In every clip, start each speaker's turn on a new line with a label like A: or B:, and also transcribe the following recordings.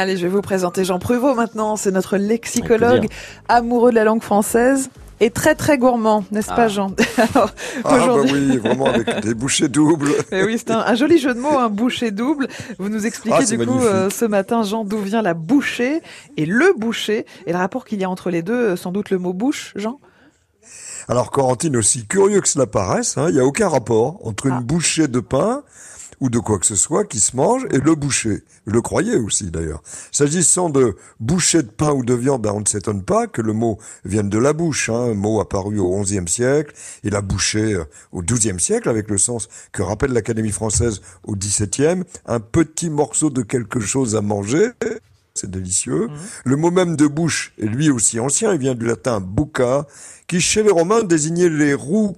A: Allez, je vais vous présenter Jean Pruvot maintenant. C'est notre lexicologue amoureux de la langue française et très très gourmand, n'est-ce pas
B: Ah.
A: Jean?
C: Ah bah oui, vraiment avec des bouchées doubles.
A: Eh oui, c'est un, un joli jeu de mots, un boucher double. Vous nous expliquez
C: Ah,
A: du coup euh, ce matin, Jean, d'où vient la bouchée et le boucher et le rapport qu'il y a entre les deux. euh, Sans doute le mot bouche, Jean?
C: Alors Corentine, aussi curieux que cela paraisse, hein, il n'y a aucun rapport entre une
A: Ah.
C: bouchée de pain ou de quoi que ce soit qui se mange et le boucher. Le croyais aussi d'ailleurs. S'agissant de bouchée de pain ou de viande, ben, on ne s'étonne pas que le mot vienne de la bouche, hein, mot apparu au XIe siècle, et la bouchée euh, au XIIe siècle, avec le sens que rappelle l'Académie française au XVIIe, un petit morceau de quelque chose à manger. C'est délicieux. Le mot même de bouche est lui aussi ancien. Il vient du latin bucca, qui chez les Romains désignait les roues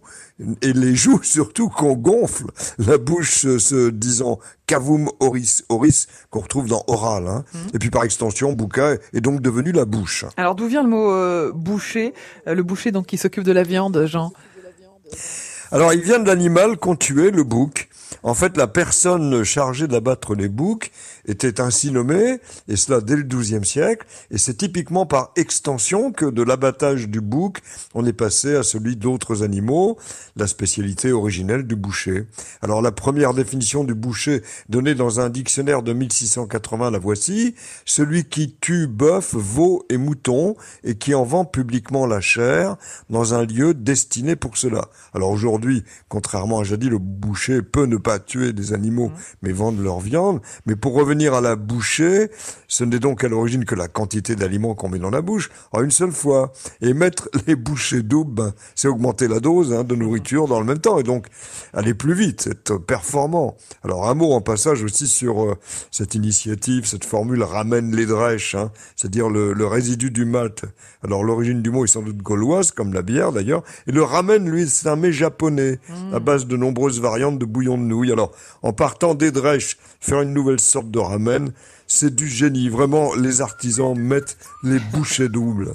C: et les joues surtout qu'on gonfle. La bouche euh, se disant cavum oris, oris, qu'on retrouve dans oral. Hein. Et puis par extension, bucca est donc devenu la bouche.
A: Alors d'où vient le mot euh, boucher? Euh, Le boucher donc qui s'occupe de la viande, Jean?
C: Alors, il vient de l'animal qu'on tuait, le bouc. En fait, la personne chargée d'abattre les boucs était ainsi nommée, et cela dès le XIIe siècle, et c'est typiquement par extension que de l'abattage du bouc, on est passé à celui d'autres animaux, la spécialité originelle du boucher. Alors, la première définition du boucher donnée dans un dictionnaire de 1680, la voici, celui qui tue bœuf, veau et mouton, et qui en vend publiquement la chair dans un lieu destiné pour cela. Alors aujourd'hui, contrairement à jadis, le boucher peut ne pas tuer des animaux, mais vendre leur viande. Mais pour revenir à la bouchée, ce n'est donc à l'origine que la quantité d'aliments qu'on met dans la bouche en une seule fois. Et mettre les bouchées doubles, ben, c'est augmenter la dose hein, de nourriture dans le même temps, et donc aller plus vite, être performant. Alors un mot en passage aussi sur euh, cette initiative, cette formule ramène les drèches, hein, c'est-à-dire le, le résidu du malt. Alors l'origine du mot est sans doute gauloise, comme la bière d'ailleurs, et le ramen, lui, c'est un mets japonais, à base de nombreuses variantes de bouillon de nouilles. Alors en partant des drèches, faire une nouvelle sorte de ramen, c'est du génie. Vraiment, les artisans mettent les bouchées doubles.